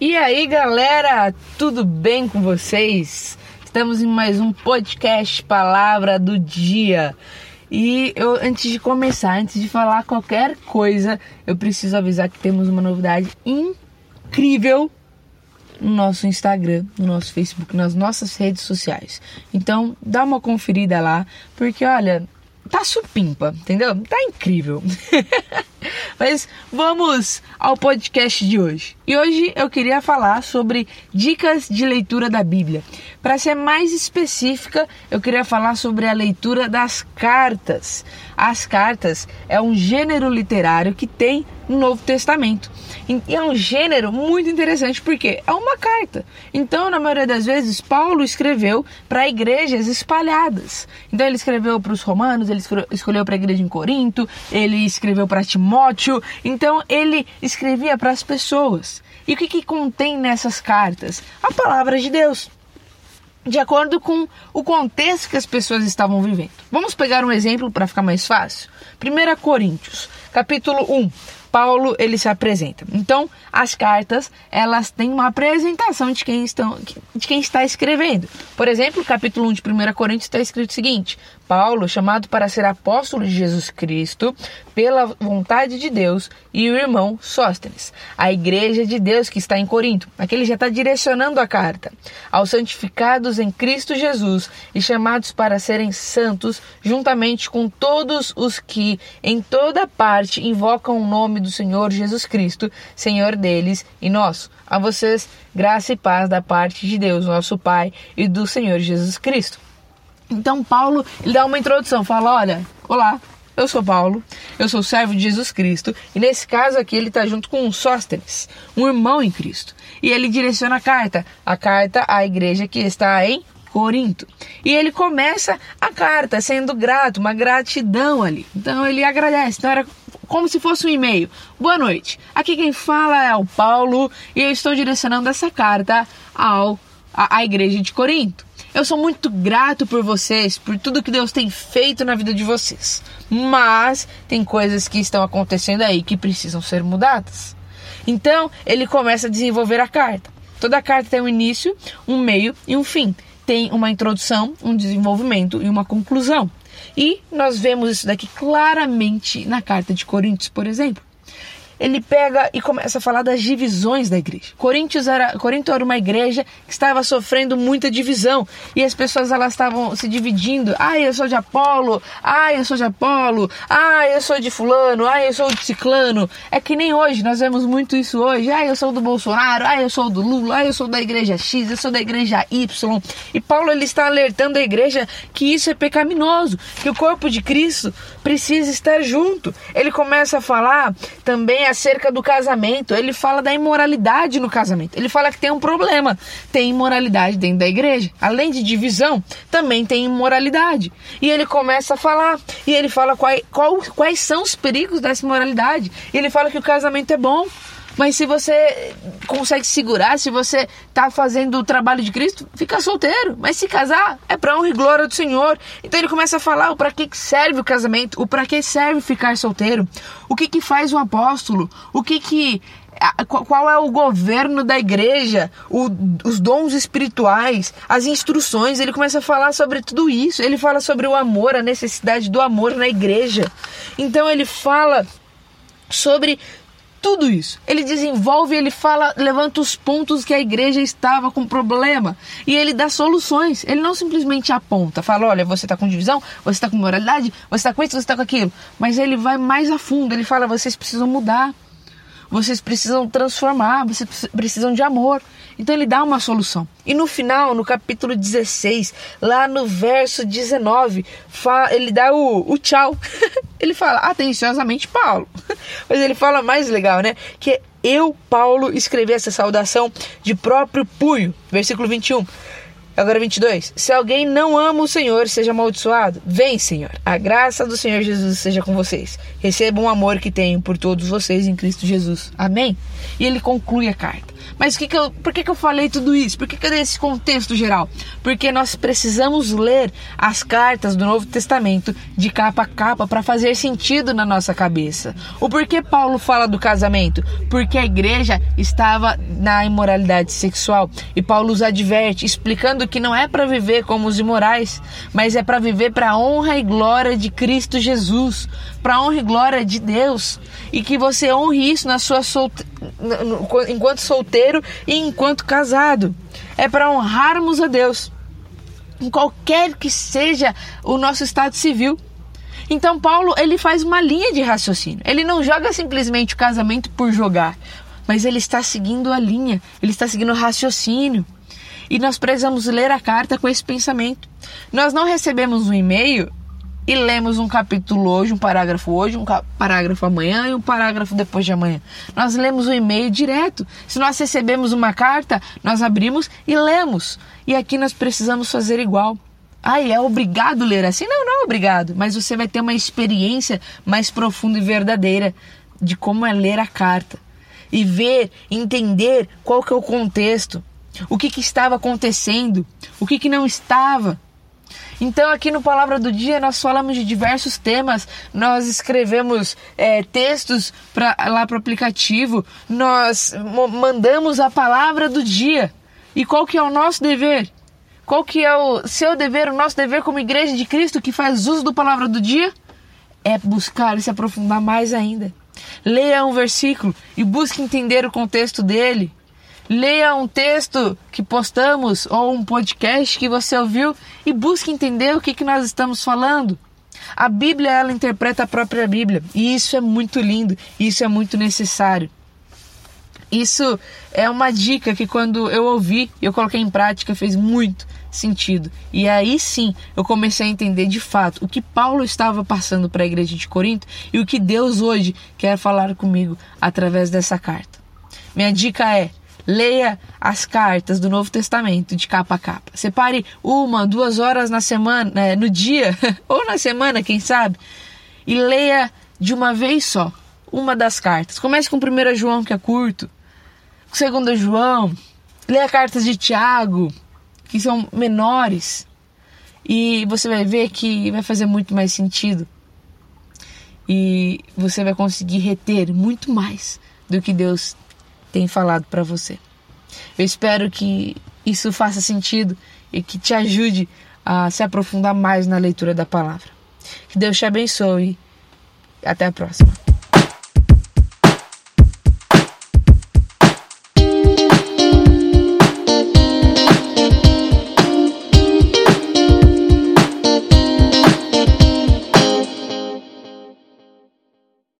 E aí, galera, tudo bem com vocês? Estamos em mais um podcast Palavra do Dia. E eu, antes de começar, antes de falar qualquer coisa, eu preciso avisar que temos uma novidade incrível no nosso Instagram, no nosso Facebook, nas nossas redes sociais. Então, dá uma conferida lá, porque olha, tá supimpa, entendeu? Tá incrível. Mas vamos ao podcast de hoje. E hoje eu queria falar sobre dicas de leitura da Bíblia. Para ser mais específica, eu queria falar sobre a leitura das cartas. As cartas é um gênero literário que tem no Novo Testamento. E é um gênero muito interessante porque é uma carta. Então, na maioria das vezes, Paulo escreveu para igrejas espalhadas. Então, ele escreveu para os romanos, ele escolheu para a igreja em Corinto, ele escreveu para Timóteo. Então, ele escrevia para as pessoas. E o que, que contém nessas cartas? A palavra de Deus de acordo com o contexto que as pessoas estavam vivendo. Vamos pegar um exemplo para ficar mais fácil? 1 Coríntios, capítulo 1. Paulo ele se apresenta. Então, as cartas, elas têm uma apresentação de quem, estão, de quem está escrevendo. Por exemplo, capítulo 1 de 1 Coríntios está escrito o seguinte: Paulo, chamado para ser apóstolo de Jesus Cristo, pela vontade de Deus, e o irmão Sóstenes, a igreja de Deus que está em Corinto. Aqui ele já está direcionando a carta aos santificados em Cristo Jesus e chamados para serem santos, juntamente com todos os que em toda parte invocam o nome do Senhor Jesus Cristo, Senhor deles e nosso. A vocês, graça e paz da parte de Deus, nosso Pai, e do Senhor Jesus Cristo. Então Paulo ele dá uma introdução, fala: olha, olá, eu sou Paulo, eu sou servo de Jesus Cristo, e nesse caso aqui ele está junto com um Sóstenes, um irmão em Cristo. E ele direciona a carta, a carta à igreja que está em Corinto. E ele começa a carta sendo grato, uma gratidão ali. Então ele agradece. Então era como se fosse um e-mail. Boa noite. Aqui quem fala é o Paulo e eu estou direcionando essa carta ao à igreja de Corinto. Eu sou muito grato por vocês, por tudo que Deus tem feito na vida de vocês. Mas tem coisas que estão acontecendo aí que precisam ser mudadas. Então, ele começa a desenvolver a carta. Toda carta tem um início, um meio e um fim. Tem uma introdução, um desenvolvimento e uma conclusão. E nós vemos isso daqui claramente na carta de Coríntios, por exemplo ele pega e começa a falar das divisões da igreja. Coríntios era, Corinto era uma igreja que estava sofrendo muita divisão e as pessoas elas estavam se dividindo. Ah, eu sou de Apolo. Ah, eu sou de Apolo. Ah, eu sou de fulano. Ah, eu sou de ciclano. É que nem hoje, nós vemos muito isso hoje. Ah, eu sou do Bolsonaro. Ah, eu sou do Lula. Ah, eu sou da igreja X. Eu sou da igreja Y. E Paulo ele está alertando a igreja que isso é pecaminoso, que o corpo de Cristo precisa estar junto. Ele começa a falar também acerca do casamento. Ele fala da imoralidade no casamento. Ele fala que tem um problema. Tem imoralidade dentro da igreja. Além de divisão, também tem imoralidade. E ele começa a falar. E ele fala quais, quais são os perigos dessa imoralidade. E ele fala que o casamento é bom. Mas se você consegue segurar, se você está fazendo o trabalho de Cristo, fica solteiro. Mas se casar, é para honra e glória do Senhor. Então ele começa a falar o para que serve o casamento, o para que serve ficar solteiro, o que, que faz um apóstolo, o que que qual é o governo da igreja, o, os dons espirituais, as instruções. Ele começa a falar sobre tudo isso. Ele fala sobre o amor, a necessidade do amor na igreja. Então ele fala sobre tudo isso. Ele desenvolve, ele fala, levanta os pontos que a igreja estava com problema e ele dá soluções. Ele não simplesmente aponta, fala, olha, você está com divisão, você está com moralidade, você está com isso, você está com aquilo. Mas ele vai mais a fundo, ele fala, vocês precisam mudar. Vocês precisam transformar, vocês precisam de amor. Então ele dá uma solução. E no final, no capítulo 16, lá no verso 19, ele dá o, o tchau. ele fala atenciosamente Paulo. Mas ele fala mais legal, né? Que eu, Paulo, escrevi essa saudação de próprio punho. Versículo 21. Agora 22. Se alguém não ama o Senhor, seja amaldiçoado. Vem, Senhor. A graça do Senhor Jesus seja com vocês. Recebam o amor que tenho por todos vocês em Cristo Jesus. Amém? E ele conclui a carta. Mas que que eu, por que, que eu falei tudo isso? Por que, que eu dei esse contexto geral? Porque nós precisamos ler as cartas do Novo Testamento de capa a capa para fazer sentido na nossa cabeça. O porquê Paulo fala do casamento? Porque a igreja estava na imoralidade sexual e Paulo os adverte, explicando que não é para viver como os imorais, mas é para viver para a honra e glória de Cristo Jesus, para a honra e glória de Deus, e que você honre isso na sua. Enquanto solteiro e enquanto casado. É para honrarmos a Deus, em qualquer que seja o nosso estado civil. Então Paulo ele faz uma linha de raciocínio. Ele não joga simplesmente o casamento por jogar, mas ele está seguindo a linha, ele está seguindo o raciocínio. E nós precisamos ler a carta com esse pensamento. Nós não recebemos um e-mail e lemos um capítulo hoje, um parágrafo hoje, um parágrafo amanhã e um parágrafo depois de amanhã. Nós lemos o e-mail direto. Se nós recebemos uma carta, nós abrimos e lemos. E aqui nós precisamos fazer igual. Ah, é obrigado ler assim? Não, não é obrigado. Mas você vai ter uma experiência mais profunda e verdadeira de como é ler a carta. E ver, entender qual que é o contexto. O que, que estava acontecendo. O que, que não estava. Então, aqui no Palavra do Dia, nós falamos de diversos temas. Nós escrevemos é, textos pra, lá para o aplicativo. Nós mandamos a palavra do dia. E qual que é o nosso dever? Qual que é o seu dever, o nosso dever como igreja de Cristo que faz uso do Palavra do Dia? É buscar e se aprofundar mais ainda. Leia um versículo e busque entender o contexto dele leia um texto que postamos ou um podcast que você ouviu e busque entender o que, que nós estamos falando. A Bíblia, ela interpreta a própria Bíblia e isso é muito lindo, isso é muito necessário. Isso é uma dica que quando eu ouvi, eu coloquei em prática, fez muito sentido. E aí sim, eu comecei a entender de fato o que Paulo estava passando para a igreja de Corinto e o que Deus hoje quer falar comigo através dessa carta. Minha dica é: Leia as cartas do Novo Testamento de capa a capa. Separe uma, duas horas na semana, é, no dia ou na semana, quem sabe, e leia de uma vez só uma das cartas. Comece com 1 João, que é curto, com 2 João, leia cartas de Tiago, que são menores, e você vai ver que vai fazer muito mais sentido. E você vai conseguir reter muito mais do que Deus tem falado para você. Eu espero que isso faça sentido e que te ajude a se aprofundar mais na leitura da palavra. Que Deus te abençoe. Até a próxima.